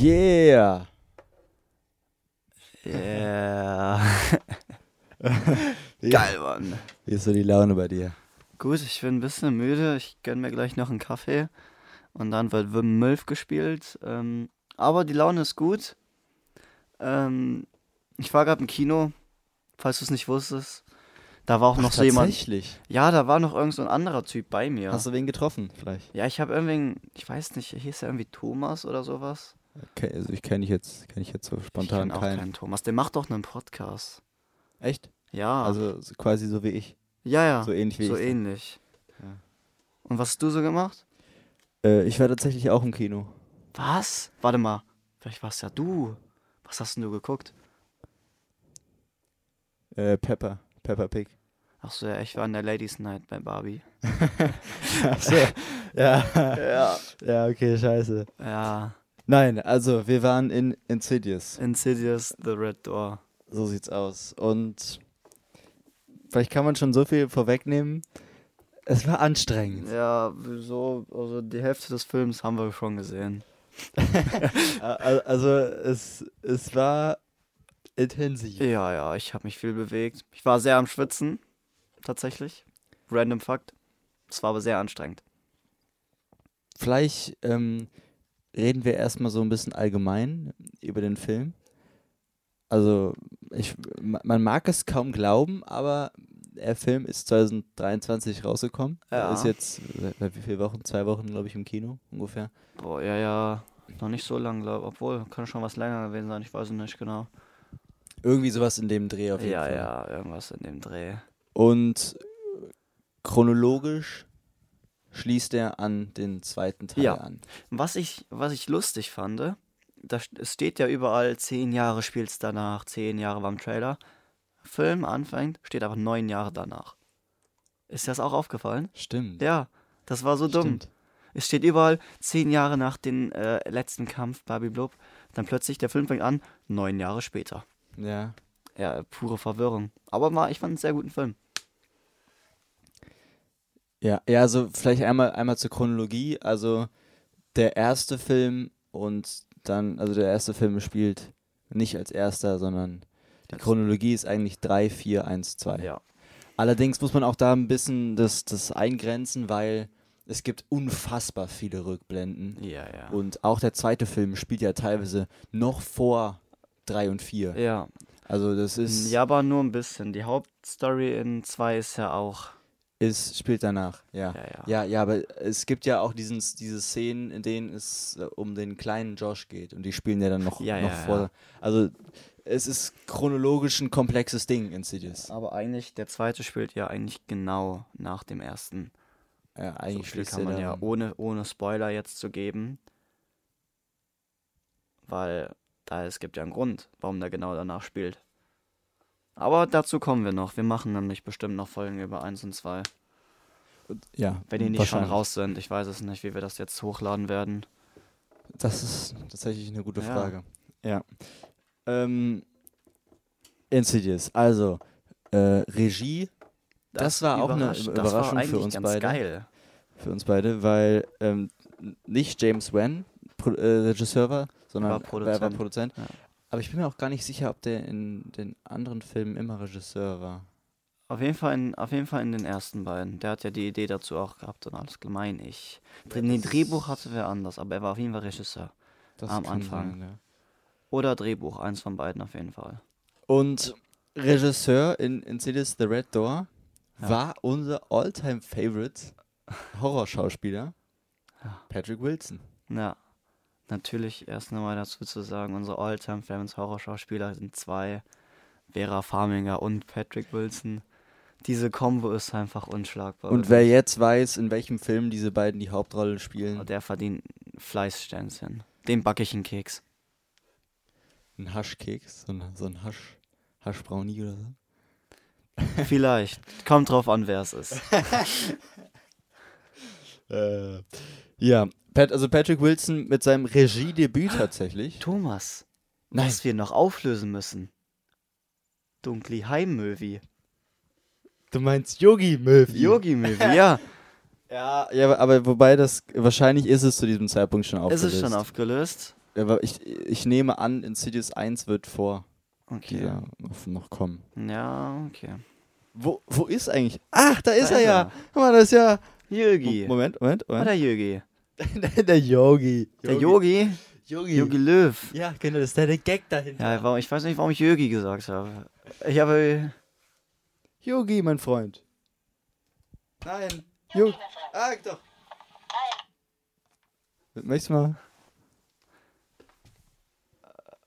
Yeah! Yeah. Geil, Mann. Wie ist so die Laune bei dir? Gut, ich bin ein bisschen müde. Ich gönn mir gleich noch einen Kaffee. Und dann wird Wim Mölf gespielt. Ähm, aber die Laune ist gut. Ähm, ich war gerade im Kino, falls du es nicht wusstest. Da war auch noch so jemand. Tatsächlich. Ja, da war noch irgend so ein anderer Typ bei mir. Hast du wen getroffen, vielleicht? ja, ich habe irgendwie, ich weiß nicht, hieß er irgendwie Thomas oder sowas? Okay, also ich kenne ich jetzt, kenn ich jetzt so ich spontan kenn auch keinen. keinen Thomas. Der macht doch einen Podcast. Echt? Ja. Also so- quasi so wie ich. ja, ja. So ähnlich wie so ich. ähnlich. Ja. Und was hast du so gemacht? Äh, ich war tatsächlich auch im Kino. Was? Warte mal. Vielleicht warst ja du. Was hast denn du geguckt? Äh, Pepper. Pepper Pig. Ach so, ja, ich war in der Ladies Night bei Barbie. Achso. ja. Ja. Ja, okay, scheiße. Ja. Nein, also wir waren in Insidious. Insidious, The Red Door. So sieht's aus. Und vielleicht kann man schon so viel vorwegnehmen. Es war anstrengend. Ja, so, also die Hälfte des Films haben wir schon gesehen. Al- also es, es war intensiv. Ja, ja, ich habe mich viel bewegt. Ich war sehr am Schwitzen, tatsächlich. Random Fakt. Es war aber sehr anstrengend. Vielleicht ähm, reden wir erstmal so ein bisschen allgemein über den Film. Also, ich, ma- man mag es kaum glauben, aber der Film ist 2023 rausgekommen. Er Ja. Ist jetzt, seit wie viele Wochen? Zwei Wochen, glaube ich, im Kino ungefähr. Boah, ja, ja. Noch nicht so lang, glaube Obwohl, kann schon was länger gewesen sein. Ich weiß es nicht genau. Irgendwie sowas in dem Dreh auf jeden Ja, Fall. ja, irgendwas in dem Dreh. Und chronologisch schließt er an den zweiten Teil Ja. an. Was ich, was ich lustig fand, da, st- es steht ja überall, zehn Jahre spielt's danach, zehn Jahre beim Trailer. Film anfängt, steht aber neun Jahre danach. Ist das auch aufgefallen? Stimmt. Ja, das war so dumm. Stimmt. Es steht überall, zehn Jahre nach dem äh, letzten Kampf, Barbie Blub. Dann plötzlich, der Film fängt an, neun Jahre später. Ja. Ja, pure Verwirrung. Aber mal, ich fand einen sehr guten Film. Ja, ja, also vielleicht einmal, einmal zur Chronologie. Also der erste Film und dann, also der erste Film spielt nicht als erster, sondern die Chronologie ist eigentlich 3, 4, 1, 2. Ja. Allerdings muss man auch da ein bisschen das, das eingrenzen, weil es gibt unfassbar viele Rückblenden. Ja, ja. Und auch der zweite Film spielt ja teilweise noch vor 3 und 4. ja. Also das ist, Ja, aber nur ein bisschen. Die Hauptstory in zwei ist ja auch. Ist spielt danach, ja. Ja, ja. Ja, ja, aber es gibt ja auch diesen, diese Szenen, in denen es äh, um den kleinen Josh geht und die spielen ja dann noch, Ja, noch ja, vor. Also es ist chronologisch ein komplexes Ding, Insidious. Aber eigentlich, der zweite spielt ja eigentlich genau nach dem ersten. Ja, So eigentlich schließt kann man ja, ohne, ohne Spoiler jetzt zu geben. Weil da es gibt ja einen Grund, warum der genau danach spielt. Aber dazu kommen wir noch. Wir machen nämlich bestimmt noch Folgen über 1 und 2. Ja, Wenn die nicht schon raus sind. Ich weiß es nicht, wie wir das jetzt hochladen werden. Das ist tatsächlich eine gute Ja. Frage. Ja. Ähm, Insidious, also äh, Regie Das war auch eine überrascht- Über- das war Überraschung für uns ganz beide. geil. für uns beide, weil ähm, nicht James Wan Pro äh, Regisseur war, sondern War er war Produzent. Produzent. Ja. Aber ich bin mir auch gar nicht sicher, ob der in den anderen Filmen immer Regisseur war. Auf jeden, Fall in, auf jeden Fall in den ersten beiden. Der hat ja die Idee dazu auch gehabt und alles, meine ich. Dr nee, Drehbuch hatte wer anders, aber er war auf jeden Fall Regisseur. Das Am Anfang. Sein, ja. Oder Drehbuch, eins von beiden auf jeden Fall. Und Regisseur in Insidious The Red Door Ja. war unser all-time favorite Horrorschauspieler Ja. Patrick Wilson. Ja, natürlich erst nochmal dazu zu sagen, unsere All-Time Famous Horrorschauspieler sind zwei, Vera Farminger und Patrick Wilson. Diese Kombo ist einfach unschlagbar. Und wer jetzt weiß, in welchem Film diese beiden die Hauptrolle spielen, Oh, Der verdient Fleißsternchen. Dem backe ich einen Keks. ein Haschkeks, so ein, so ein Hasch, Haschbrownie oder so. Vielleicht. Kommt drauf an, wer es ist. Äh, ja, Pat, also Patrick Wilson mit seinem Regiedebüt tatsächlich. Thomas, Nein. was wir noch auflösen müssen. Dunkli Heimmöwi. Du meinst Yogi Murphy. Yogi Möwi, ja. Ja, ja, aber- wobei das wahrscheinlich ist es zu diesem Zeitpunkt schon Ist aufgelöst. es schon aufgelöst? aber ich, ich nehme an, Insidious 1 wird vor Okay. dieser noch, kommen. Ja, okay. Wo, wo ist eigentlich? Ach, da ist Da er ist ja. er. Guck mal, das ist ja. Yogi. Moment, Moment, Moment. der Yogi. der Yogi. Der Yogi. Yogi. Yogi Löw. Ja, genau, das ist der, der Gag dahinter. Ja, warum, ich weiß nicht, warum ich Yogi gesagt habe. Ich habe. Yogi, mein Freund. Nein. Yogi. Ah, doch. Möchtest du mal?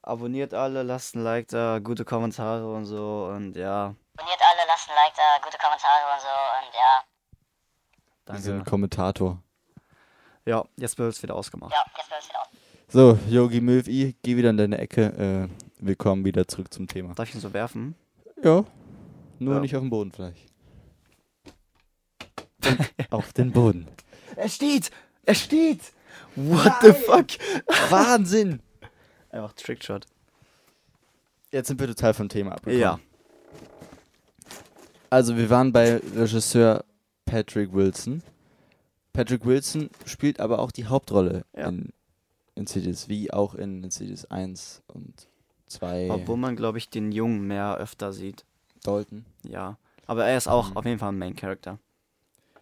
Abonniert alle, lasst ein Like da, gute Kommentare und so und ja. Abonniert alle, lasst ein Like da, gute Kommentare und so und ja. Wir sind Danke. Kommentator. Ja, jetzt wird es wieder ausgemacht. Ja, jetzt wird es wieder auf. So, Yogi Möwi, geh wieder in deine Ecke. Äh, willkommen wieder zurück zum Thema. Darf ich ihn so werfen? Ja. Nur Ja. nicht auf dem Boden vielleicht. auf den Boden. Er steht! Er steht! What the fuck? Wahnsinn! Einfach Trickshot. Jetzt sind wir total vom Thema abgekommen. Ja. Also wir waren bei Regisseur Patrick Wilson. Patrick Wilson spielt aber auch die Hauptrolle Ja. in Insidious, wie auch in Insidious 1 und 2. Obwohl man, glaube ich, den Jungen mehr öfter sieht. Dalton. Ja. Aber er ist auch Mhm. auf jeden Fall ein Main Character.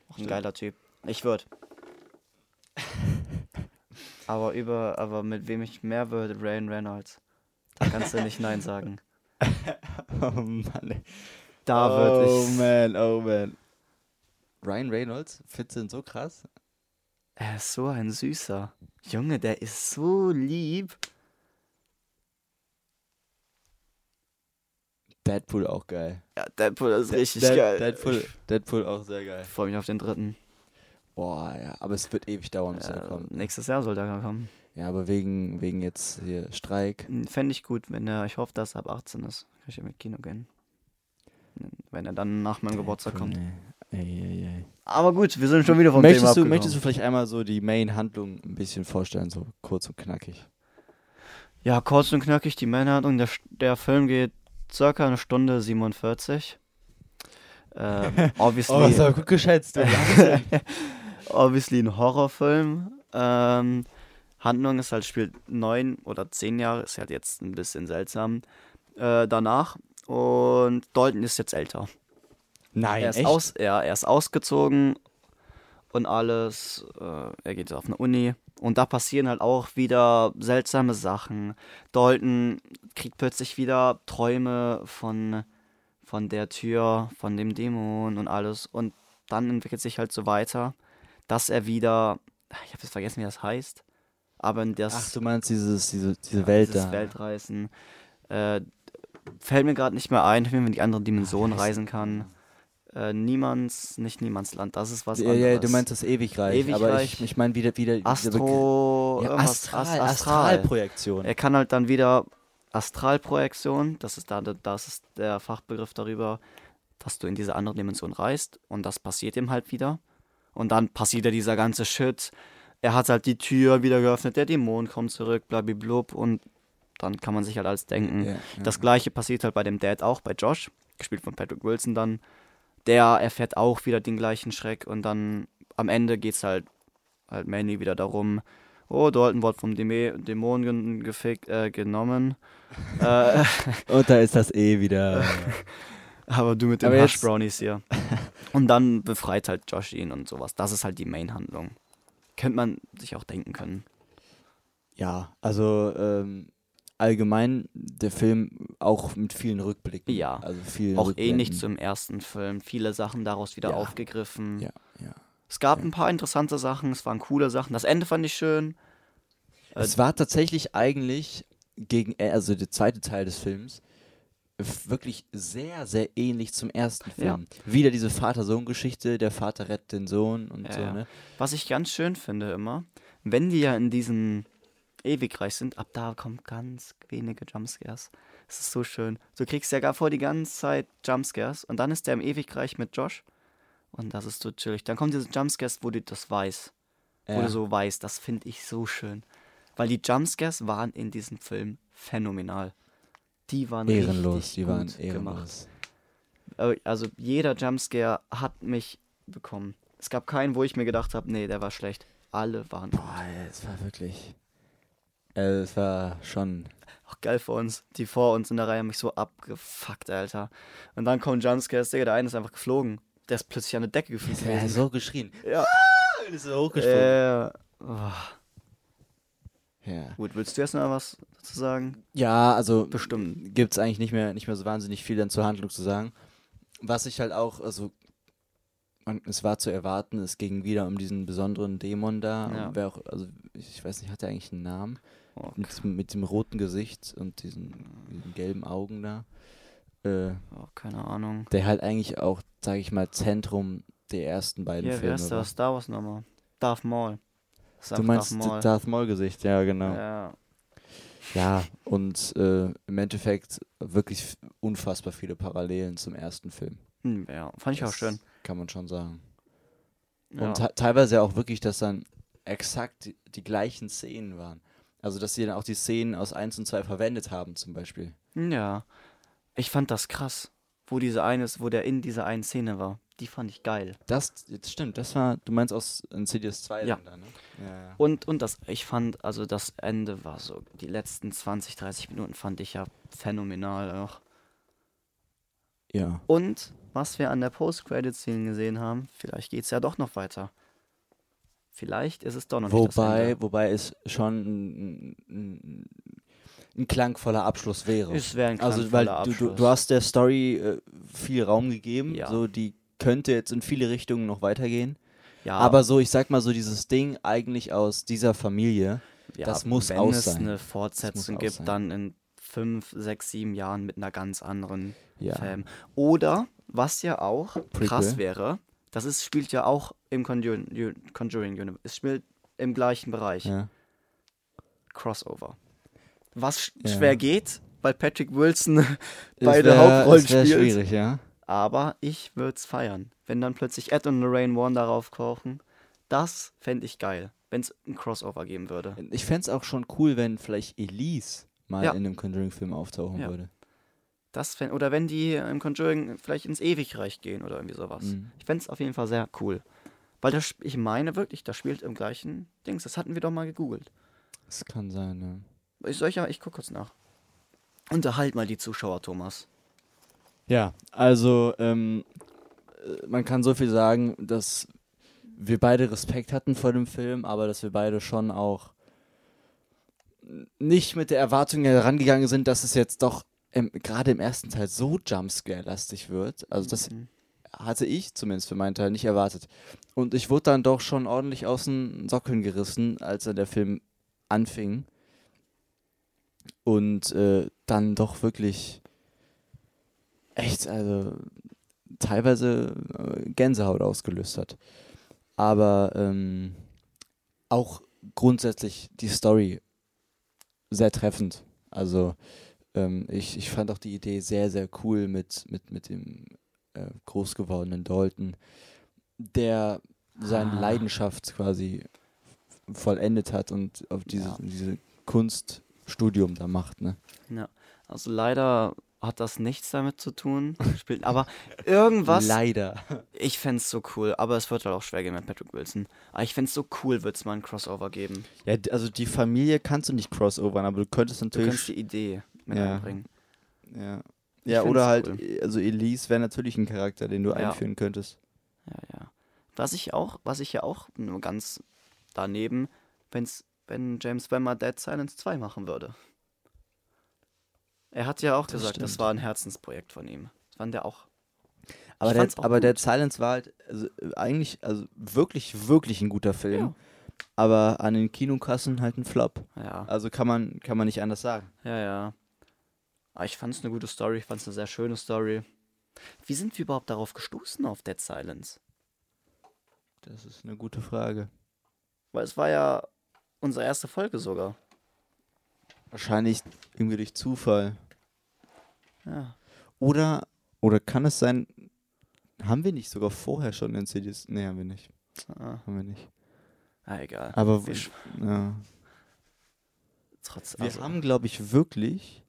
Auch ein geiler Typ. Ich würde. aber über, aber mit wem ich mehr würde, Ryan Reynolds. Da kannst du nicht Nein sagen. Oh Mann. ey. Da oh würde ich. man, oh man. Ryan Reynolds, du ihn so krass? Er ist so ein Süßer. Junge, der ist so lieb. Deadpool auch geil. Ja, Deadpool ist richtig Dead- geil. Deadpool, Deadpool auch sehr geil. Ich freue mich auf den dritten. Boah, ja, aber es wird ewig dauern, bis er Ja, kommt. nächstes Jahr soll der kommen. Ja, aber wegen, wegen jetzt hier Streik. Fände ich gut, wenn er, ich hoffe, dass er ab 18 ist. Kann ich ja mit Kino gehen. Wenn er dann nach meinem Geburtstag kommt. Nee. Ey, ey, ey. Aber gut, wir sind schon wieder vom Möchtest, Thema du, abgekommen. möchtest du vielleicht einmal so die Main-Handlung ein bisschen vorstellen, so kurz und knackig? Ja, kurz und knackig die Männerhandlung. Der, der Film geht circa eine Stunde 47. Ähm, obviously, Oh, gut geschätzt. Obviously ein Horrorfilm. Ähm, Handlung ist halt, spielt neun oder zehn Jahre, ist halt jetzt ein bisschen seltsam. Äh, danach. Und Dalton ist jetzt älter. Nein, er ist echt? aus, ja, er ist ausgezogen und alles. Äh, er geht auf eine Uni und da passieren halt auch wieder seltsame Sachen. Dalton kriegt plötzlich wieder Träume von von der Tür, von dem Dämon und alles und dann entwickelt sich halt so weiter, dass er wieder, ich habe jetzt vergessen, wie das heißt, aber in das Ach, du meinst dieses, diese, diese ja, Welt dieses da. Weltreisen. Äh, fällt mir gerade nicht mehr ein, wie man in die andere Dimension heißt- reisen kann. Äh, niemands, nicht Niemandsland, das ist was ja, anderes. ja, du meinst das Ewigreich, aber Ewigreich. ich, ich meine wieder, wieder Astro... Ja, Astral, Ast- Astralprojektion. Er kann halt dann wieder Astralprojektion, das ist da, das ist der Fachbegriff darüber, dass du in diese andere Dimension reist und das passiert ihm halt wieder. Und dann passiert ja dieser ganze Shit. Er hat halt die Tür wieder geöffnet, der Dämon kommt zurück, blablablub und dann kann man sich halt alles denken. Ja, ja. Das gleiche passiert halt bei dem Dad auch, bei Josh, gespielt von Patrick Wilson dann. Der erfährt auch wieder den gleichen Schreck und dann am Ende geht's halt halt Manny wieder darum, oh, Dalton wurde vom Däme Dämon gen- gefickt, äh, genommen. äh, Und da ist das eh wieder. aber du mit den jetzt- Brownies hier. Und dann befreit halt Josh ihn und sowas. Das ist halt die Main-Handlung. Könnte man sich auch denken können. ja, also ähm, allgemein der Film auch mit vielen Rückblicken. Ja. Also vielen Auch ähnlich Rückblenden. zum ersten Film. Viele Sachen daraus wieder Ja. aufgegriffen. Ja, ja. Es gab Ja. ein paar interessante Sachen, es waren coole Sachen. Das Ende fand ich schön. Äh, Es war tatsächlich eigentlich gegen, äh, also der zweite Teil des Films, wirklich sehr, sehr ähnlich zum ersten Ja. Film. Wieder diese Vater-Sohn-Geschichte, der Vater rettet den Sohn und Ja, so, ja. ne? Was ich ganz schön finde immer, wenn die ja in diesem Ewigreich sind, ab da kommen ganz wenige Jumpscares. Es ist so schön. Du kriegst ja gar vor die ganze Zeit Jumpscares und dann ist der im Ewigreich mit Josh und das ist so chillig. Dann kommen diese Jumpscares, wo du das weißt. Wo Ja. du so weißt, das finde ich so schön. Weil die Jumpscares waren in diesem Film phänomenal. Die waren ehrenlos, die waren ehrenlos. gemacht. Äh, Also jeder Jumpscare hat mich bekommen. Es gab keinen, wo ich mir gedacht habe, nee, der war schlecht. Alle waren. Boah, es war wirklich. Äh, Es war schon. Auch geil für uns. Die vor uns in der Reihe haben mich so abgefuckt, Alter. Und dann kommen Jumpscares, Digga, der eine ist einfach geflogen. Der ist plötzlich an der Decke geflogen. Er hat so geschrien. Ja. Ist so hochgesprungen. Äh, oh. Ja. Gut, willst du jetzt noch was dazu sagen? Ja, also Bestimmt. gibt es eigentlich nicht mehr, nicht mehr so wahnsinnig viel dann zur Handlung zu sagen. Was ich halt auch, also man, es war zu erwarten, es ging wieder um diesen besonderen Dämon da. Ja. Und wer auch, also ich weiß nicht, hat er eigentlich einen Namen? Oh, Mit, mit dem roten Gesicht und diesen, diesen gelben Augen da. Äh, oh, keine Ahnung. der halt eigentlich auch, sage ich mal, Zentrum der ersten beiden wer Filme ist war. der Star Wars nochmal? Darth Maul. Du meinst Darth Maul. Darth Maul Gesicht, ja genau. Ja. Ja, und äh, im Endeffekt wirklich unfassbar viele Parallelen zum ersten Film. Hm, ja, fand ich auch Das schön. Kann man schon sagen. Ja. Und te- teilweise auch wirklich, dass dann exakt die, die gleichen Szenen waren. Also, dass sie dann auch die Szenen aus 1 und 2 verwendet haben, zum Beispiel. Ja. Ich fand das krass, wo diese eine, wo der in dieser einen Szene war. Die fand ich geil. Das, das stimmt, das war, du meinst aus Insidious 2 Ja. dann da, ne? Ja, ja. Und, und das, ich fand, also das Ende war so, die letzten 20, 30 Minuten fand ich ja phänomenal auch. Ja. Und was wir an der Post-Credit-Scene gesehen haben, vielleicht geht es ja doch noch weiter. Vielleicht ist es doch noch nicht Wobei, Ende. wobei es schon ein, ein, ein klangvoller Abschluss wäre. Es wäre ein Also, weil klangvoller du, du, du hast der Story äh, viel Raum gegeben, Ja. so die könnte jetzt in viele Richtungen noch weitergehen. ja, Aber so, ich sag mal so, dieses Ding eigentlich aus dieser Familie, ja, das muss wenn aus es sein. eine muss Fortsetzung aus gibt, sein. dann in fünf, sechs, sieben Jahren mit einer ganz anderen ja. Film. Oder, was ja auch krass Prequel. wäre, das ist, spielt ja auch im Conjuring, Universe. Es spielt im gleichen Bereich. ja. Crossover. Was Ja. schwer geht, weil Patrick Wilson Es beide wär- Hauptrollen es spielt. schwierig, ja. Aber ich würde es feiern. Wenn dann plötzlich Ed und Lorraine Warren darauf kochen, das fände ich geil. Wenn es ein Crossover geben würde. Ich fänd's auch schon cool, wenn vielleicht Elise mal Ja. in einem Conjuring-Film auftauchen Ja. würde. Das fänd, oder wenn die im Conjuring vielleicht ins Ewigreich gehen oder irgendwie sowas. Mhm. Ich fände es auf jeden Fall sehr cool. Weil das, ich meine wirklich, das spielt im gleichen Dings. Das hatten wir doch mal gegoogelt. Das kann sein, ja. Ich, soll ich, ich guck kurz nach. Unterhalt mal die Zuschauer, Thomas. Ja, also ähm, äh, man kann so viel sagen, dass wir beide Respekt hatten vor dem Film, aber dass wir beide schon auch nicht mit der Erwartung herangegangen sind, dass es jetzt doch gerade im ersten Teil so Jumpscare-lastig wird. Also das Mhm. hatte ich zumindest für meinen Teil nicht erwartet. Und ich wurde dann doch schon ordentlich aus den Sockeln gerissen, als dann der Film anfing. Und äh, dann doch wirklich echt, also teilweise äh, Gänsehaut ausgelöst hat. Aber ähm, auch grundsätzlich die Story sehr treffend. Also ähm, ich, ich fand auch die Idee sehr, sehr cool mit, mit, mit dem äh, groß gewordenen Dalton, der seine Ah. Leidenschaft quasi vollendet hat und auf diese, Ja. diese Kunststudium da macht. Ne? Ja. Also leider hat das nichts damit zu tun. Spielt, aber irgendwas. Leider. Ich fände es so cool, aber es wird halt auch schwer gehen mit Patrick Wilson. Aber ich fände es so cool, wird es mal ein Crossover geben. Ja, also die Familie kannst du nicht crossovern, aber du könntest Du natürlich. kannst die Idee mit Ja. einbringen. ja. Ich ja, oder halt, cool. also Elise wäre natürlich ein Charakter, den du Ja. einführen könntest. Ja, ja. Was ich auch, was ich ja auch nur ganz daneben, wenn's, wenn James mal Dead Silence 2 machen würde. Er hat ja auch Das gesagt, das stimmt. war ein Herzensprojekt von ihm. Das fand der auch. Aber, der, aber gut. Dead Silence war halt also, äh, eigentlich, also wirklich, wirklich ein guter Film. Ja. Aber an den Kinokassen halt ein Flop. Ja, Also kann man, kann man nicht anders sagen. ja, ja. Aber ich fand es eine gute Story, ich fand es eine sehr schöne Story. Wie sind wir überhaupt darauf gestoßen auf Dead Silence? Das ist eine gute Frage. Weil es war ja unsere erste Folge sogar. Wahrscheinlich irgendwie durch Zufall. Ja. Oder, oder kann es sein, haben wir nicht sogar vorher schon in CDs? Nee, haben wir nicht. Ah, Haben wir nicht. ah egal. Aber wir, ja. trotz, Wir also, haben, glaube ich, wirklich.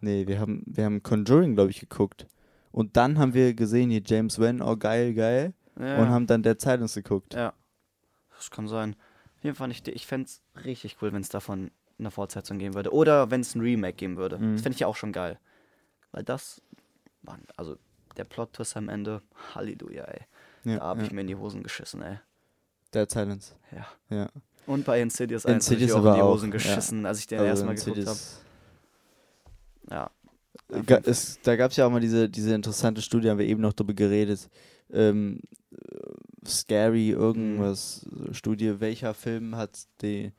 Nee, wir haben, wir haben Conjuring, glaube ich, geguckt. Und dann haben wir gesehen, hier James Wan, oh geil, geil. ja, Und haben dann der Silence geguckt. Ja, das kann sein. Auf jeden Fall, ich, ich fände es richtig cool, wenn es davon eine Fortsetzung geben würde. Oder wenn es ein Remake geben würde. Mhm. Das fände ich ja auch schon geil. Weil das, Mann, also der Plot-Twist am Ende, Halleluja, ey. Ja, da habe ja. ich mir in die Hosen geschissen, ey. Dead Silence. Ja. Ja. Und bei Insidious 1 habe ich Insidious auch in die auch, Hosen ja. geschissen, als ich den Also erstmal geguckt habe. Insidious- Ja. Ga- Es, da gab es ja auch mal diese, diese interessante Studie, haben wir eben noch drüber geredet. Ähm, äh, scary, irgendwas, so Studie, welcher Film hat die,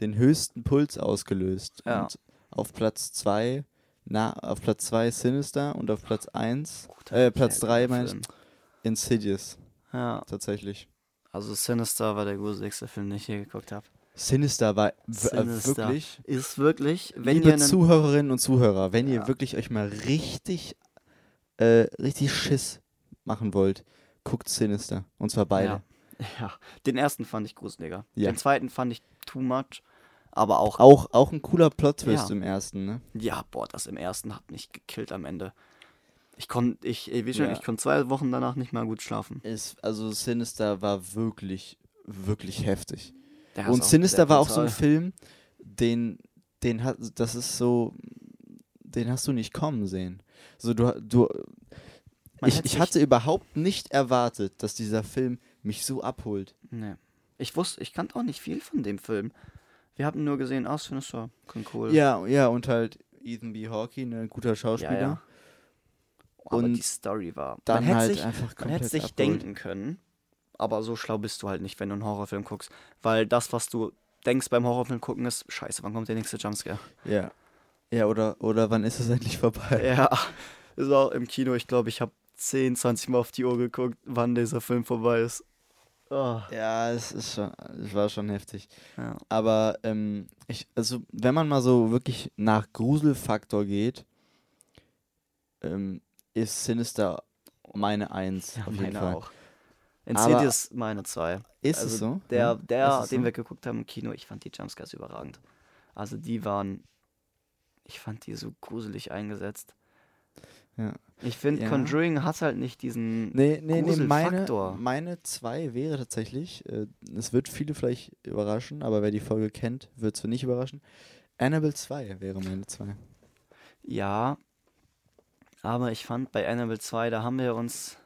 den höchsten Puls ausgelöst? Ja. Und auf Platz 2, na, auf Platz 2 Sinister und auf Platz 1, Guter, äh, Platz sehr 3 guter meine ich. Insidious, Ja. tatsächlich. Also Sinister war der gruseligste Film, den ich je geguckt habe. Sinister war äh, Sinister. wirklich, Ist wirklich, wenn liebe ihr Zuhörerinnen und Zuhörer, wenn ihr Ja. wirklich euch mal richtig, äh, richtig Schiss machen wollt, guckt Sinister. Und zwar beide. Ja. ja, den ersten fand ich gruseliger. Ja. Den zweiten fand ich too much, aber auch, Auch, auch ein cooler Plot-Twist Ja. im ersten, ne? ja, boah, das im ersten hat mich gekillt am Ende. Ich konnte, ich, ey, wie schon, Ja. ich konnte zwei Wochen danach nicht mal gut schlafen. Ist, also Sinister war wirklich, wirklich heftig. Und Sinister war auch so ein. Film, den, den hat, das ist so, den hast du nicht kommen sehen. So, du, du, Man ich, ich hatte überhaupt nicht erwartet, dass dieser Film mich so abholt. Nee. Ich wusste, ich kannte auch nicht viel von dem Film. Wir hatten nur gesehen, ah, Sinister, klingt cool. Ja, ja, und halt Ethan B. Hawke, ein guter Schauspieler. ja. Aber Und die Story war. Dann man hätte halt sich, einfach man hätte sich abgeholt. denken können, aber so schlau bist du halt nicht, wenn du einen Horrorfilm guckst. Weil das, was du denkst beim Horrorfilm gucken, ist, scheiße, wann kommt der nächste Jumpscare? Ja. Ja, oder, oder wann ist es endlich vorbei? Ja, ist auch im Kino, ich glaube, ich habe 10, 20 Mal auf die Uhr geguckt, wann dieser Film vorbei ist. Oh. Ja, es ist schon, es war schon heftig. Ja. Aber ähm, ich, also wenn man mal so wirklich nach Gruselfaktor geht, ähm, ist Sinister meine Eins auf jeden meine Fall. auch. Insidious meine zwei. Ist also es so? Der, Ja? der den so? wir geguckt haben im Kino, ich fand die Jumpscares überragend. Also die waren, ich fand die so gruselig eingesetzt. Ja. Ich finde, Ja. Conjuring hat halt nicht diesen Nee, nee, nee, meine, meine zwei wäre tatsächlich, äh, es wird viele vielleicht überraschen, aber wer die Folge kennt, wird es nicht überraschen. Annabelle 2 wäre meine zwei. Ja, aber ich fand bei Annabelle 2, da haben wir uns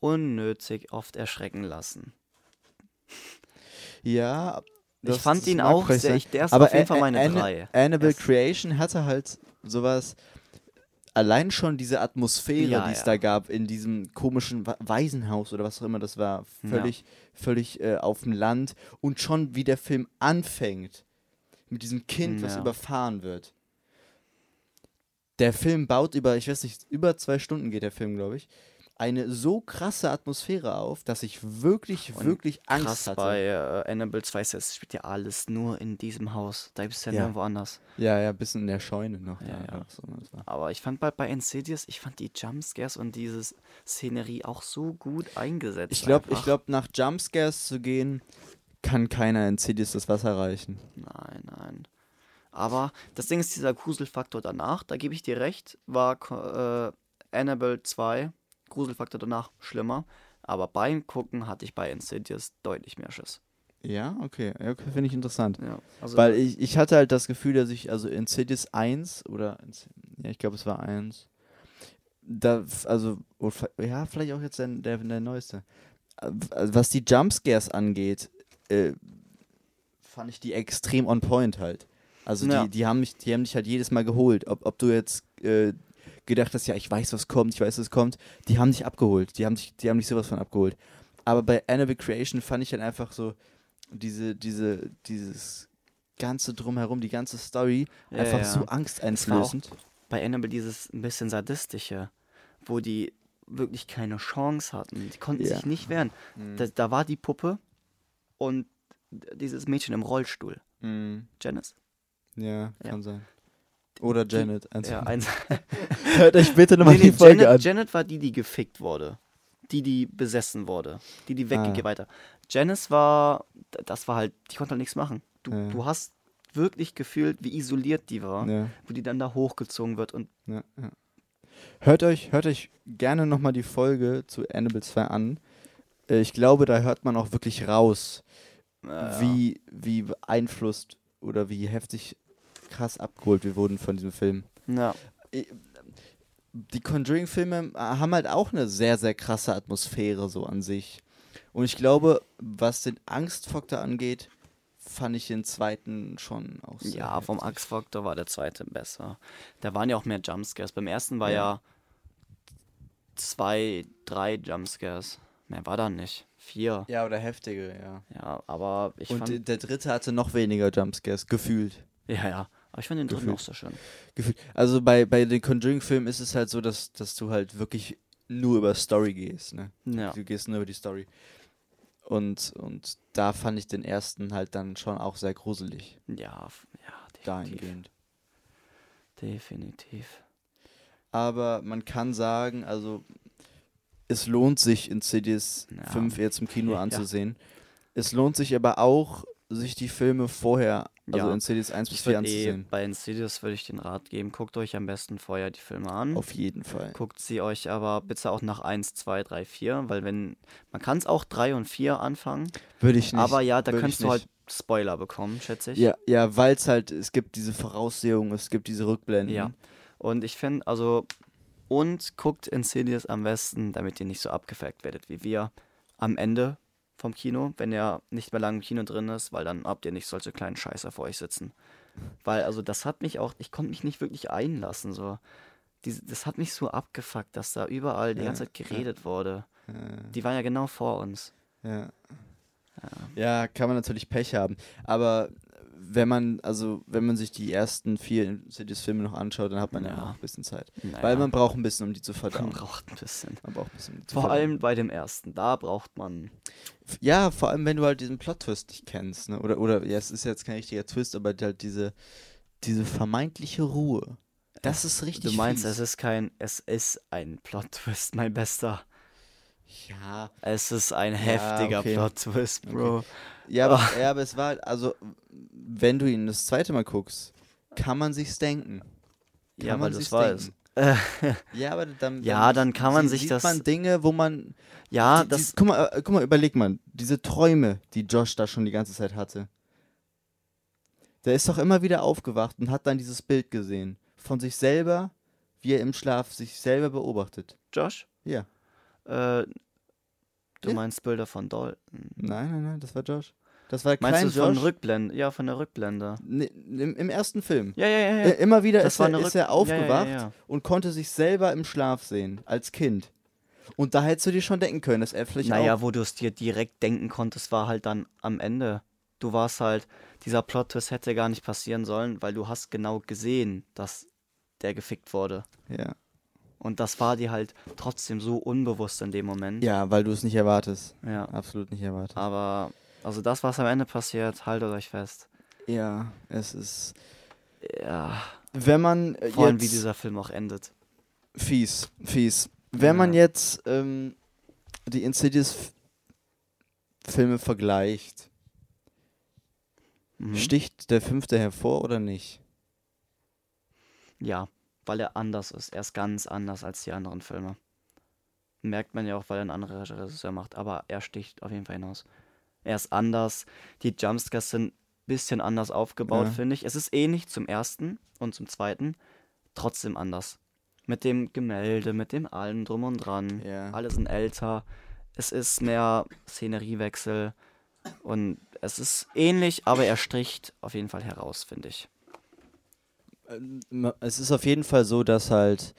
unnötig oft erschrecken lassen. Ja, ich fand ihn auch sehr, ich, der ist aber auf jeden Fall meine Anna- drei. Annabelle Erst- Creation hatte halt sowas, allein schon diese Atmosphäre, Ja, die es ja. da gab in diesem komischen Wa- Waisenhaus oder was auch immer das war, Ja. völlig, völlig äh, auf dem Land und schon wie der Film anfängt mit diesem Kind, was überfahren wird. Der Film baut über, ich weiß nicht, über zwei Stunden geht der Film, glaube ich, eine so krasse Atmosphäre auf, dass ich wirklich, Und wirklich Angst Krass hatte. bei äh, Annabelle 2 ist, es spielt ja alles nur in diesem Haus. Da gibt es ja, Ja. nirgendwo anders. Ja, ja, bis in der Scheune noch. Ja, da, ja. So, das. Aber ich fand bei, bei Insidious, ich fand die Jumpscares und diese Szenerie auch so gut eingesetzt. Ich glaube, glaub, nach Jumpscares zu gehen, kann keiner in CDs das Wasser reichen. Nein, nein. Aber das Ding ist, dieser Gruselfaktor danach, da gebe ich dir recht, war äh, Annabelle 2, Gruselfaktor danach schlimmer. Aber beim Gucken hatte ich bei Insidious deutlich mehr Schiss. Ja, okay. Okay Finde ich interessant. Ja, also Weil ich, ich hatte halt das Gefühl, dass ich, also in CDs 1 oder, ja, ich glaube, es war 1, da, also, ja, vielleicht auch jetzt der, der, der neueste. W- Was die Jumpscares angeht, äh, fand ich die extrem on point halt. Also Ja. die, die, haben mich, die haben dich halt jedes Mal geholt. Ob, ob du jetzt äh, gedacht hast, ja, ich weiß, was kommt, ich weiß, was kommt, die haben dich abgeholt. Die haben dich, die haben dich sowas von abgeholt. Aber bei Annabelle Creation fand ich halt einfach so diese, diese, dieses ganze drumherum, die ganze Story, Ja, einfach ja. so angsteinflößend. bei Annabelle dieses ein bisschen sadistische, wo die wirklich keine Chance hatten. Die konnten Ja. sich nicht wehren. Mhm. Da, da war die Puppe und dieses Mädchen im Rollstuhl. Mhm. Janice? Ja, Ja. kann sein. Oder Janet. eins Ja, eins. Hört euch bitte nochmal Nee, nee, die Folge Janet, an. Janet war die, die gefickt wurde. Die, die besessen wurde. Die, die weggegeben Ah. weiter. Janice war, das war halt, die konnte halt nichts machen. Du, Ja. du hast wirklich gefühlt, wie isoliert die war, Ja, wo die dann da hochgezogen wird und ja. Hört euch, hört euch gerne nochmal die Folge zu Annabelle 2 an. Äh, Ich glaube, da hört man auch wirklich raus, wie, wie beeinflusst oder wie heftig krass abgeholt wir wurden von diesem Film. Ja. Die Conjuring-Filme haben halt auch eine sehr, sehr krasse Atmosphäre so an sich. Und ich glaube, was den Angstfaktor angeht, fand ich den zweiten schon auch sehr Ja, vom heftig. Axtfaktor war der zweite besser. Da waren ja auch mehr Jumpscares. Beim ersten war ja, Ja. zwei, drei Jumpscares. Mehr war da nicht. Vier. Ja, oder heftige, ja. Ja, aber ich Und fand. der dritte hatte noch weniger Jumpscares, gefühlt. Ja, ja. Aber ich fand den dritten auch so schön. gefühlt. Also bei, bei den Conjuring-Filmen ist es halt so, dass, dass du halt wirklich nur über Story gehst, ne? Ja. Du gehst nur über die Story. Und, und da fand ich den ersten halt dann schon auch sehr gruselig, Ja, ja, definitiv. dahingehend. Definitiv. Aber man kann sagen, also es lohnt sich Insidious Ja. 5 jetzt im Kino Ja. anzusehen. Es lohnt sich aber auch, sich die Filme vorher, also Ja. Insidious 1 bis Ich 4 würde eh, anzusehen. bei Insidious würde ich den Rat geben, guckt euch am besten vorher die Filme an. Auf jeden Fall. Guckt sie euch aber bitte auch nach 1, 2, 3, 4, weil wenn, man kann es auch 3 und 4 anfangen, Würde ich nicht. aber ja, da könntest du halt Spoiler bekommen, schätze ich. Ja, ja weil es halt, es gibt diese Voraussehung, es gibt diese Rückblenden. Ja. Und ich finde, also, und guckt Insidious am besten, damit ihr nicht so abgefuckt werdet wie wir am Ende vom Kino, wenn ihr nicht mehr lange im Kino drin ist, weil dann habt ihr nicht solche kleinen Scheißer vor euch sitzen. Weil, also, das hat mich auch, ich konnte mich nicht wirklich einlassen, so. Diese, das hat mich so abgefuckt, dass da überall die Ja, ganze Zeit ja. geredet wurde. Ja. Die waren ja genau vor uns. Ja. ja, kann man natürlich Pech haben. Aber wenn man, also wenn man sich die ersten vier Insidious-Filme noch anschaut, dann hat man ja, Ja. noch ein bisschen Zeit. Naja, Weil man braucht ein bisschen, um die zu man verdauen. braucht ein bisschen. Man braucht ein bisschen, um Vor verdauen. allem bei dem ersten, da braucht man. Ja, vor allem, wenn du halt diesen Plot-Twist nicht kennst. Ne? Oder, oder, ja, es ist jetzt kein richtiger Twist, aber halt diese, diese vermeintliche Ruhe. Das ist richtig Du meinst, fies. es ist kein, es ist ein Plot-Twist, mein Bester. Ja, Es ist ein heftiger okay. Plot-Twist, Bro. Ja, aber, ja, aber es war, halt- also, wenn du ihn das zweite Mal guckst, kann man sich's denken. Kann Ja, weil du es weißt. Ja, aber dann, Ja, dann kann man sie- sich sieht das- man Dinge, wo man, ja, die, das, die, guck mal, äh, guck mal, überleg mal, diese Träume, die Josh da schon die ganze Zeit hatte. Der ist doch immer wieder aufgewacht und hat dann dieses Bild gesehen von sich selber, wie er im Schlaf sich selber beobachtet. Josh, Ja. äh, du Ja. meinst Bilder von Dalton. Nein, nein, nein, das war Josh. Das war Meinst klein du von Josh. Rückblende? Ja, von der Rückblende. Ne, im, Im ersten Film. Ja, ja, ja, ja. Äh, immer wieder Das ist war er, eine ist Rück- er aufgewacht Ja, ja, ja. und konnte sich selber im Schlaf sehen, als Kind. Und da hättest du dir schon denken können, dass er vielleicht Naja, auch... wo du es dir direkt denken konntest, war halt dann am Ende. Du warst halt, dieser Plot-Twist hätte gar nicht passieren sollen, weil du hast genau gesehen, dass der gefickt wurde. Ja. Und das war dir halt trotzdem so unbewusst in dem Moment. ja, weil du es nicht erwartest. Ja. Absolut nicht erwartet. Aber, also das, was am Ende passiert, haltet euch fest. Ja, es ist... Ja, Wenn man äh, vor allem wie dieser Film auch endet. Fies, fies. Wenn man Ja. jetzt ähm, die Insidious-Filme vergleicht, Mhm. sticht der fünfte hervor oder nicht? Ja, weil er anders ist. Er ist ganz anders als die anderen Filme. Merkt man ja auch, weil er ein anderer Regisseur macht. Aber er sticht auf jeden Fall hinaus. Er ist anders. Die Jumpscares sind ein bisschen anders aufgebaut, Ja. finde ich. Es ist ähnlich zum ersten und zum zweiten. Trotzdem anders. Mit dem Gemälde, mit dem allem drum und dran. Ja. Alle sind älter. Es ist mehr Szeneriewechsel. Und es ist ähnlich, aber er stricht auf jeden Fall heraus, finde ich. Ma- Es ist auf jeden Fall so, dass halt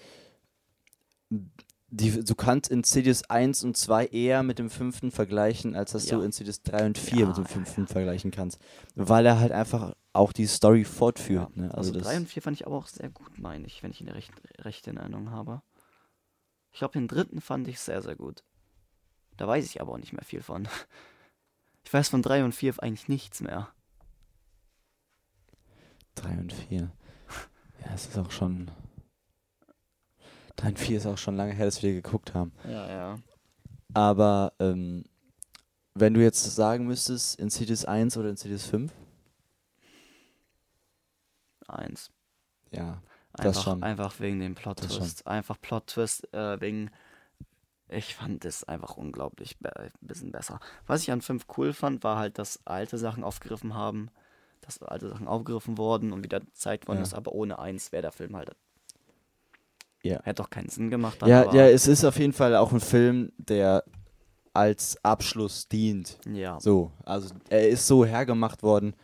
die, du kannst Insidious 1 und 2 eher mit dem fünften vergleichen, als dass Ja. du Insidious 3 und 4 Ja, mit dem ja, fünften vergleichen kannst. Weil er halt einfach auch die Story fortführt. Ne? Also, Also, das, 3 und 4 fand ich aber auch sehr gut, meine ich, wenn ich ihn recht, recht in Erinnerung habe. Ich glaube, den dritten fand ich sehr, sehr gut. Da weiß ich aber auch nicht mehr viel von. Ich weiß von 3 und 4 eigentlich nichts mehr. 3 und 4. Ja, es ist auch schon. 3 und 4 ist auch schon lange her, dass wir die geguckt haben. Ja, ja. Aber ähm, wenn du jetzt sagen müsstest, Insidious 1 oder Insidious 5? Eins. Ja, Das Einfach, schon. einfach wegen dem Das. Plot-Twist. Einfach Plot-Twist äh, wegen. Ich fand es einfach unglaublich be ein bisschen besser. Was ich an 5 cool fand, war halt, dass alte Sachen aufgegriffen haben. Dass alte Sachen aufgegriffen wurden und wieder gezeigt worden Ja. ist, aber ohne eins wäre der Film halt. Ja. Hätte doch keinen Sinn gemacht. Dann, Ja, ja, es ist auf jeden Fall auch ein Film, der als Abschluss dient. ja. So, also er ist so hergemacht worden,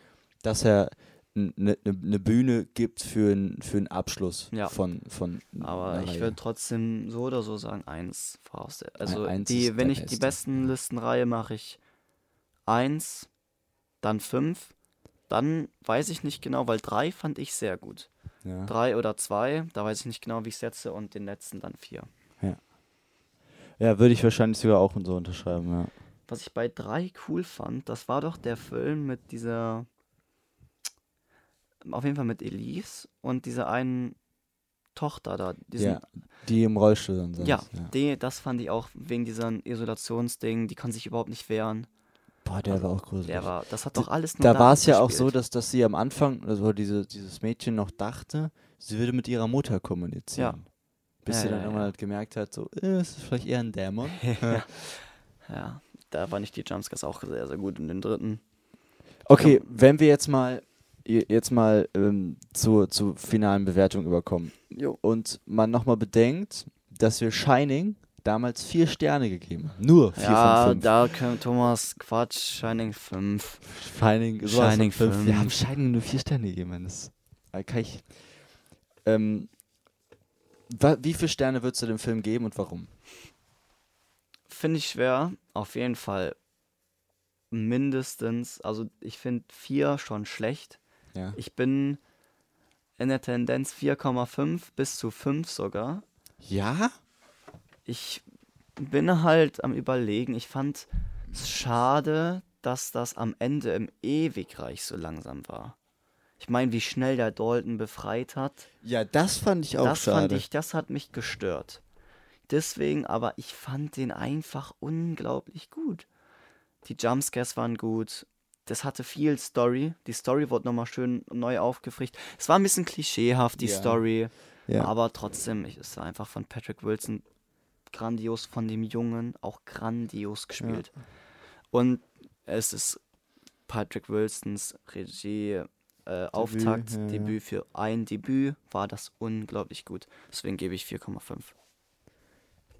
dass er eine ne, ne Bühne gibt für, n, für einen Abschluss Ja. von, von Aber ich würde trotzdem so oder so sagen, eins voraus. Also eins die, wenn ich die Beste. besten Listenreihe mache ich eins, dann fünf, dann weiß ich nicht genau, weil drei fand ich sehr gut. ja. Drei oder zwei, da weiß ich nicht genau, wie ich setze und den letzten dann vier. ja, würde ich wahrscheinlich sogar auch so unterschreiben, ja. Was ich bei drei cool fand, das war doch der Film mit dieser, auf jeden Fall mit Elise und dieser einen Tochter da. Diesen, ja. Die im Rollstuhl dann saß. Ja, Die, das fand ich auch wegen diesem Isolationsding, die kann sich überhaupt nicht wehren. Boah, der war auch gruselig. Der war, das hat doch alles nur da war es ja auch so, dass, dass sie am Anfang, also diese, dieses Mädchen noch dachte, sie würde mit ihrer Mutter kommunizieren. Bis Ja, sie ja, dann ja. irgendwann halt gemerkt hat, so, äh, es ist vielleicht eher ein Dämon. ja. ja, da war nicht die Jumpscares auch sehr, sehr gut in den dritten. Okay, wenn wir jetzt mal jetzt mal ähm, zur, zur finalen Bewertung überkommen Jo. und man nochmal bedenkt, dass wir Shining damals vier Sterne gegeben. Nur vier Ja, von fünf. da können Thomas Quatsch, Shining 5. Shining, Shining von fünf. Wir haben. Shining nur vier Sterne gegeben. Das äh, kann ich. Ähm, wie viele Sterne würdest du dem Film geben und warum? Finde ich schwer, auf jeden Fall mindestens, also ich finde 4 schon schlecht. Ja. Ich bin in der Tendenz 4,5 bis zu 5 sogar. Ja? Ich bin halt am Überlegen. Ich fand es schade, dass das am Ende im Ewigreich so langsam war. Ich meine, wie schnell der Dalton befreit hat. Ja, das fand ich auch das schade. fand ich, das hat mich gestört. Deswegen, aber ich fand den einfach unglaublich gut. Die Jumpscares waren gut. Das hatte viel Story. Die Story wurde nochmal schön neu aufgefrischt. Es war ein bisschen klischeehaft, die Ja. Story. ja. Aber trotzdem, ich- es war einfach von Patrick Wilson grandios, von dem Jungen auch grandios gespielt. Und es ist Patrick Wilsons Regie. Äh, Auftakt, ja, ja. Debüt für ein Debüt war das unglaublich gut. Deswegen gebe ich 4,5.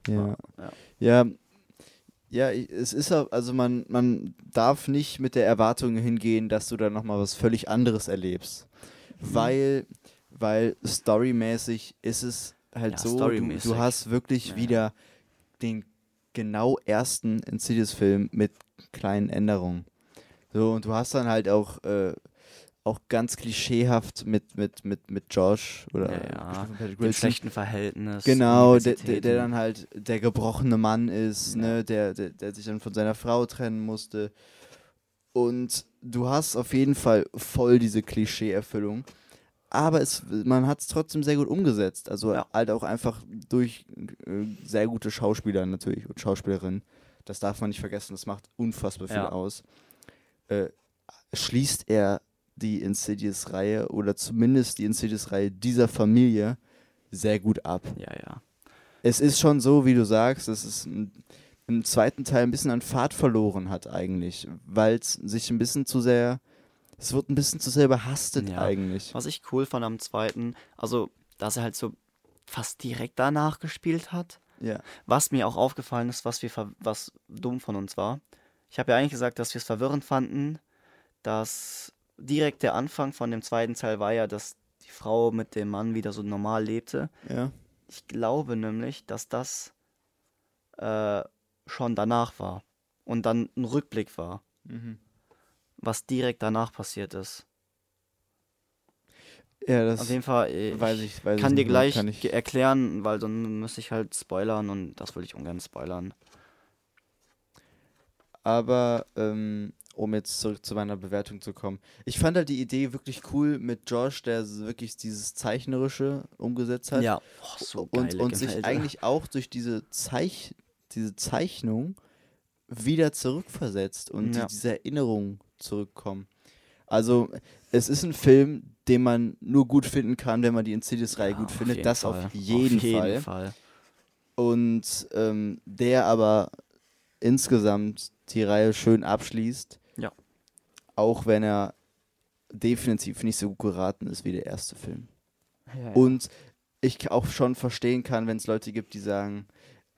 Ja. Ja. Ja, ja, es ist also man, man darf nicht mit der Erwartung hingehen, dass du da nochmal was völlig anderes erlebst. Mhm. Weil, weil storymäßig ist es halt Ja, so, du, du hast wirklich Ja. wieder den genau ersten Insidious-Film mit kleinen Änderungen. So, und du hast dann halt auch, äh, auch ganz klischeehaft mit, mit, mit, mit Josh oder Ja, ja. schlechten Verhältnis. Genau, der, der, der dann halt der gebrochene Mann ist, Ja. ne, der, der, der sich dann von seiner Frau trennen musste. Und du hast auf jeden Fall voll diese Klischee-Erfüllung. Aber es, man hat es trotzdem sehr gut umgesetzt. Also Ja. halt auch einfach durch äh, sehr gute Schauspieler natürlich und Schauspielerinnen. Das darf man nicht vergessen, das macht unfassbar viel Ja. aus. Äh, schließt er die Insidious-Reihe oder zumindest die Insidious-Reihe dieser Familie sehr gut ab. Ja, ja. Es ist schon so, wie du sagst, dass es im, im zweiten Teil ein bisschen an Fahrt verloren hat eigentlich, weil es sich ein bisschen zu sehr, es wird ein bisschen zu sehr überhastet Ja. eigentlich. Was ich cool fand am zweiten, also, dass er halt so fast direkt danach gespielt hat. Ja. Was mir auch aufgefallen ist, was wir ver- was dumm von uns war. Ich habe ja eigentlich gesagt, dass wir es verwirrend fanden, dass direkt der Anfang von dem zweiten Teil war ja, dass die Frau mit dem Mann wieder so normal lebte. Ja. Ich glaube nämlich, dass das äh, schon danach war und dann ein Rückblick war, was direkt danach passiert ist. Ja, das Auf jeden Fall, äh, weiß ich ich, weiß ich kann dir nicht gleich kann ich- erklären, weil dann müsste ich halt spoilern und das will ich ungern spoilern. Aber ähm, um jetzt zurück zu meiner Bewertung zu kommen. Ich fand halt die Idee wirklich cool mit Josh, der wirklich dieses Zeichnerische umgesetzt hat. Ja, oh, so und, geile und sich eigentlich auch durch diese, Zeich diese Zeichnung wieder zurückversetzt und Ja. die, diese Erinnerungen zurückkommen. Also es ist ein Film, den man nur gut finden kann, wenn man die Insidious-Reihe Ja, gut auf findet. jeden Das Fall. auf jeden, Fall. Fall. Und ähm, der aber insgesamt die Reihe schön abschließt. Ja. Auch wenn er definitiv nicht so gut geraten ist wie der erste Film. Ja, ja. Und ich auch schon verstehen kann, wenn es Leute gibt, die sagen,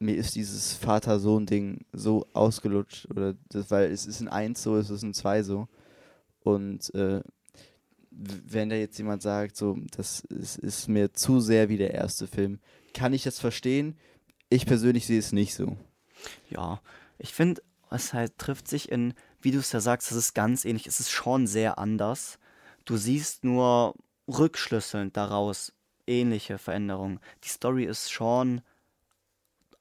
mir ist dieses Vater-Sohn-Ding so ausgelutscht. Oder das, weil es ist in eins so, es ist in zwei so. Und äh, wenn da jetzt jemand sagt, so, das ist, ist mir zu sehr wie der erste Film, kann ich das verstehen. Ich persönlich sehe es nicht so. Ja, ich finde, es halt trifft sich in, wie du es ja sagst, das ist ganz ähnlich. Es ist schon sehr anders. Du siehst nur rückschlüsselnd daraus ähnliche Veränderungen. Die Story ist schon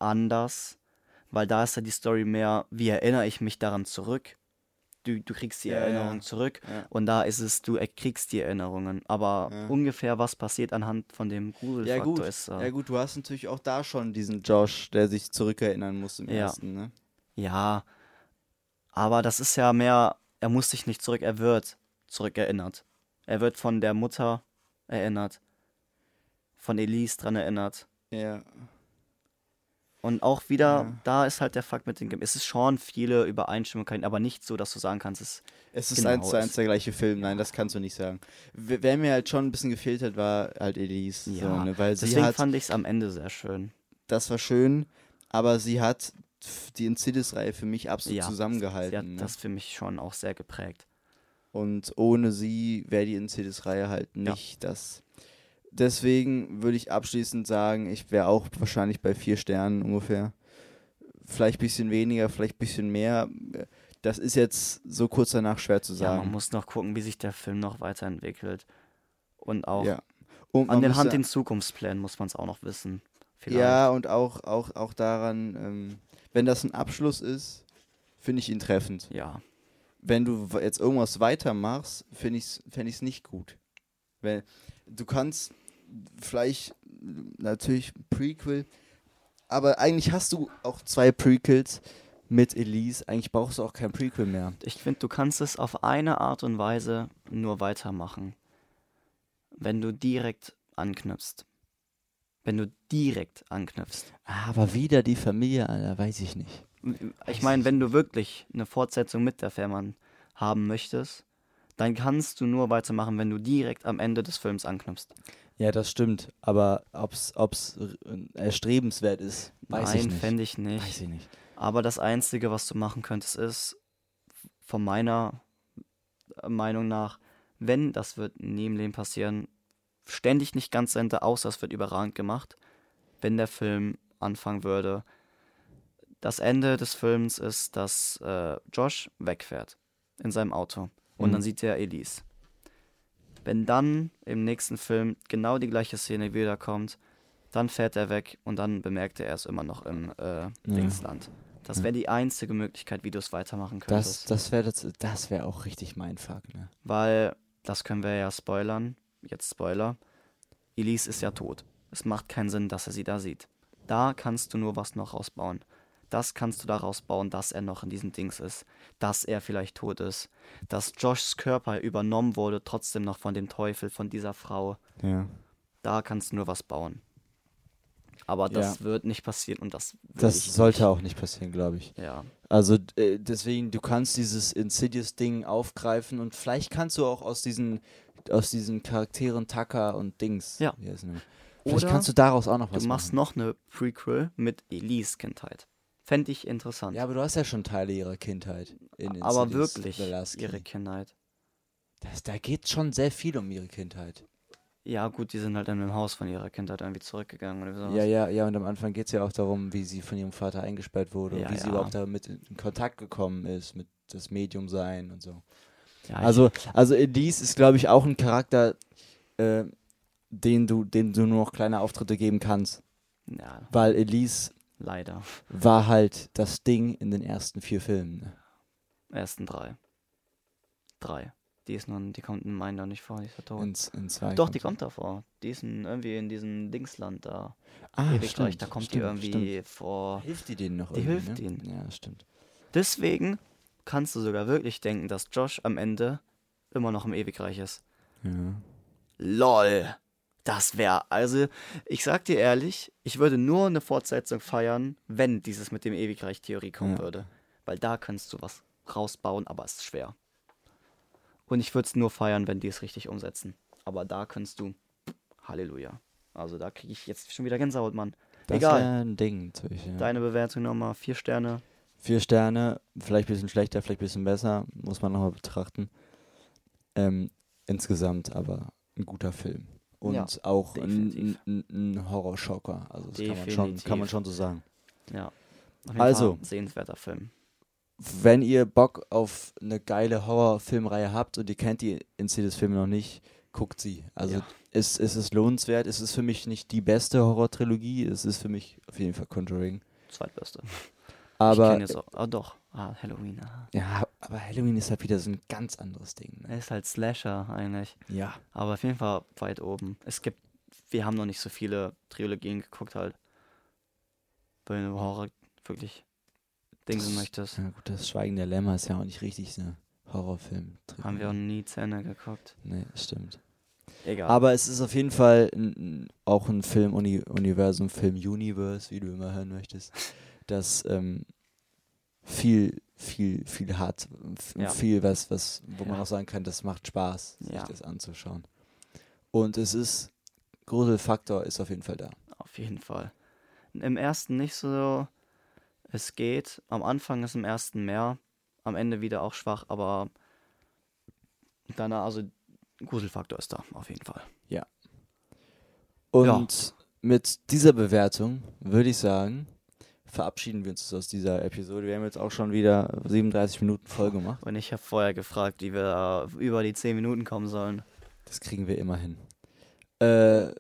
anders, weil da ist ja die Story mehr, wie erinnere ich mich daran zurück. Du, du kriegst die Ja, ja. Erinnerung zurück Ja. und da ist es, du kriegst die Erinnerungen. Aber Ja. ungefähr was passiert anhand von dem Ja Gruselfaktor gut, ist. Äh, ja gut, du hast natürlich auch da schon diesen Josh, der sich zurückerinnern muss im Ja. ersten, ne? Ja, aber das ist ja mehr, er muss sich nicht zurück, er wird zurückerinnert. Er wird von der Mutter erinnert, von Elise dran erinnert. Ja. Und auch wieder, Ja. da ist halt der Fakt mit dem Game. Es ist schon viele Übereinstimmungen, aber nicht so, dass du sagen kannst, es Es ist Genau, eins zu eins der gleiche Film, nein, das kannst du nicht sagen. Wer mir halt schon ein bisschen gefehlt hat, war halt Elise. Ja, so, ne? Weil sie Deswegen hat, fand ich es am Ende sehr schön. das war schön, aber sie hat die Insidious-Reihe für mich absolut Ja, zusammengehalten. Sie hat ne? das für mich schon auch sehr geprägt. Und ohne sie wäre die Insidious-Reihe halt Ja. nicht das. Deswegen würde ich abschließend sagen, ich wäre auch wahrscheinlich bei vier Sternen ungefähr. Vielleicht ein bisschen weniger, vielleicht ein bisschen mehr. Das ist jetzt so kurz danach schwer zu Ja, sagen. man muss noch gucken, wie sich der Film noch weiterentwickelt. Und auch Ja. Und an den Hand ja- den Zukunftsplänen muss man es auch noch wissen. Vielleicht. Ja, und auch, auch, auch daran, ähm, wenn das ein Abschluss ist, finde ich ihn treffend. Ja. Wenn du jetzt irgendwas weitermachst, finde ich es find ich's nicht gut. Weil du kannst vielleicht natürlich ein Prequel, aber eigentlich hast du auch zwei Prequels mit Elise. Eigentlich brauchst du auch kein Prequel mehr. Ich finde, du kannst es auf eine Art und Weise nur weitermachen, wenn du direkt anknüpfst. Wenn du direkt anknüpfst. Aber wieder die Familie, Alter, weiß ich nicht. Ich meine, wenn du wirklich eine Fortsetzung mit der Fährmann haben möchtest, dann kannst du nur weitermachen, wenn du direkt am Ende des Films anknüpfst. Ja, das stimmt. Aber ob es erstrebenswert ist, weiß ich Nein, nicht. fände ich nicht. Weiß ich nicht. Aber das Einzige, was du machen könntest, ist, von meiner Meinung nach, wenn das wird nie im Leben passieren, ständig nicht ganz Ende, außer es wird überragend gemacht, wenn der Film anfangen würde. Das Ende des Films ist, dass äh, Josh wegfährt in seinem Auto und Mhm. dann sieht er Elise. Wenn dann im nächsten Film genau die gleiche Szene wiederkommt, dann fährt er weg und dann bemerkt er, ist immer noch im äh, Dingsland. Das Ja. wäre die einzige Möglichkeit, wie du es weitermachen Das, könntest. das wäre das, das wär auch richtig mein Fuck, ne? Weil, das können wir ja spoilern, jetzt Spoiler, Elise ist ja tot. Es macht keinen Sinn, dass er sie da sieht. Da kannst du nur was noch rausbauen. Das kannst du daraus bauen, dass er noch in diesem Dings ist, dass er vielleicht tot ist, dass Joshs Körper übernommen wurde, trotzdem noch von dem Teufel, von dieser Frau. Ja. Da kannst du nur was bauen. Aber das Ja. wird nicht passieren und das Das sollte nicht. auch nicht passieren, glaube ich. Ja. Also äh, deswegen, du kannst dieses Insidious-Ding aufgreifen und vielleicht kannst du auch aus diesen, aus diesen Charakteren Tucker und Dings. Ja. Vielleicht Oder kannst du daraus auch noch was Du machst machen. noch eine Prequel mit Elise Kindheit. Fände ich interessant. Ja, aber du hast ja schon Teile ihrer Kindheit. In aber Insidious wirklich Key. ihre Kindheit. Das, da geht schon sehr viel um ihre Kindheit. Ja, gut, die sind halt in dem Haus von ihrer Kindheit irgendwie zurückgegangen oder. Ja, ja, ja, und am Anfang geht es ja auch darum, wie sie von ihrem Vater eingesperrt wurde Ja, und wie sie ja. überhaupt damit in Kontakt gekommen ist, mit das Medium sein und so. Ja, Also, also Elise ist, glaube ich, auch ein Charakter, äh, den du, dem du nur noch kleine Auftritte geben kannst. ja, Weil Elise leider. war halt das Ding in den ersten vier Filmen. ne? Ersten drei. Drei. Die ist nun, die kommt in meinen noch nicht vor, die ist ja tot. In, in zwei Doch, die kommt davor. Die ist in, irgendwie in diesem Dingsland da. ah, Ewigreich, da kommt stimmt, die irgendwie vor. Stimmt. Hilft die denen noch Die irgendwie, hilft ne? ihnen. Ja, stimmt. Deswegen kannst du sogar wirklich denken, dass Josh am Ende immer noch im Ewigreich ist. Ja. LOL. Das wäre, also, ich sag dir ehrlich, ich würde nur eine Fortsetzung feiern, wenn dieses mit dem Ewigreich-Theorie kommen Ja. würde. Weil da kannst du was rausbauen, aber es ist schwer. Und ich würde es nur feiern, wenn die es richtig umsetzen. Aber da kannst du. Halleluja. Also da kriege ich jetzt schon wieder Gänsehaut, Mann. Das Egal. ein Ding natürlich. Ja. Deine Bewertung nochmal. Vier Sterne. Vier Sterne, vielleicht ein bisschen schlechter, vielleicht ein bisschen besser, muss man nochmal betrachten. Ähm, insgesamt aber ein guter Film. Und Ja, auch ein, ein, ein Horrorschocker. Also das kann man, schon, kann man schon so sagen. Ja. Also. Sehenswerter Film. Wenn ihr Bock auf eine geile Horrorfilmreihe habt und ihr kennt die Insidious-Filme noch nicht, guckt sie. Also Ja. es, es ist lohnenswert. Es ist für mich nicht die beste Horror-Trilogie. Es ist für mich auf jeden Fall Conjuring. Zweitbeste. ich Aber kenne jetzt auch. Ah, doch. Ah, Halloween. Ah. ja, aber Halloween ist halt wieder so ein ganz anderes Ding. Er Ne? ist halt Slasher eigentlich. Ja. Aber auf jeden Fall weit oben. Es gibt. Wir haben noch nicht so viele Trilogien geguckt halt. Wenn du Horror wirklich Das- möchtest. Ja gut, das Schweigen der Lämmer ist ja auch nicht richtig so ein Horrorfilm. Haben wir auch nie zu Ende geguckt. Nee, stimmt. Egal. Aber es ist auf jeden Fall ein, ein, auch ein Film-Universum, Film-Universe, wie du immer hören möchtest, das ähm, viel, viel, viel hat. Ja. Viel, was, was, wo man Ja. auch sagen kann, das macht Spaß, sich Ja. das anzuschauen. Und es ist, Gruselfaktor ist auf jeden Fall da. Auf jeden Fall. Im ersten nicht so. Es geht. Am Anfang ist im ersten mehr. Am Ende wieder auch schwach, aber danach, also Gruselfaktor ist da, auf jeden Fall. Und mit dieser Bewertung würde ich sagen, verabschieden wir uns aus dieser Episode. Wir haben jetzt auch schon wieder 37 Minuten voll gemacht. Und ich habe vorher gefragt, wie wir äh, über die 10 Minuten kommen sollen. Das kriegen wir immer hin. Äh,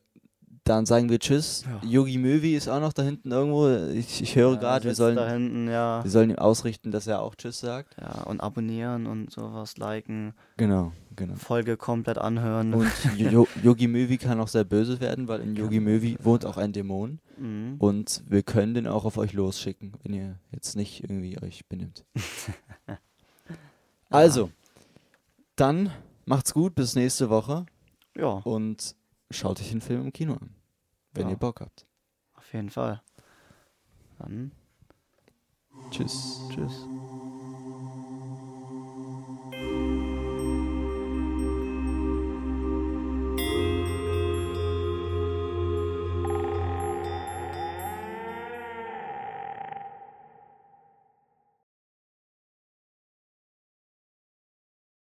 dann sagen wir Tschüss. Ja. Yogi Möwi ist auch noch da hinten irgendwo. Ich, ich höre Ja, gerade, wir sollen, hinten, ja. wir sollen ihm ausrichten, dass er auch Tschüss sagt. Ja, und abonnieren und sowas, liken, Genau, genau. Folge komplett anhören. Und Yogi Möwi kann auch sehr böse werden, weil in Yogi Möwi wohnt auch ein Dämon. mhm. Und wir können den auch auf euch losschicken, wenn ihr jetzt nicht irgendwie euch benimmt. Also, dann macht's gut, bis nächste Woche Ja, und schaut euch den Film im Kino an, wenn Ja. ihr Bock habt. auf jeden Fall. Dann Tschüss. tschüss.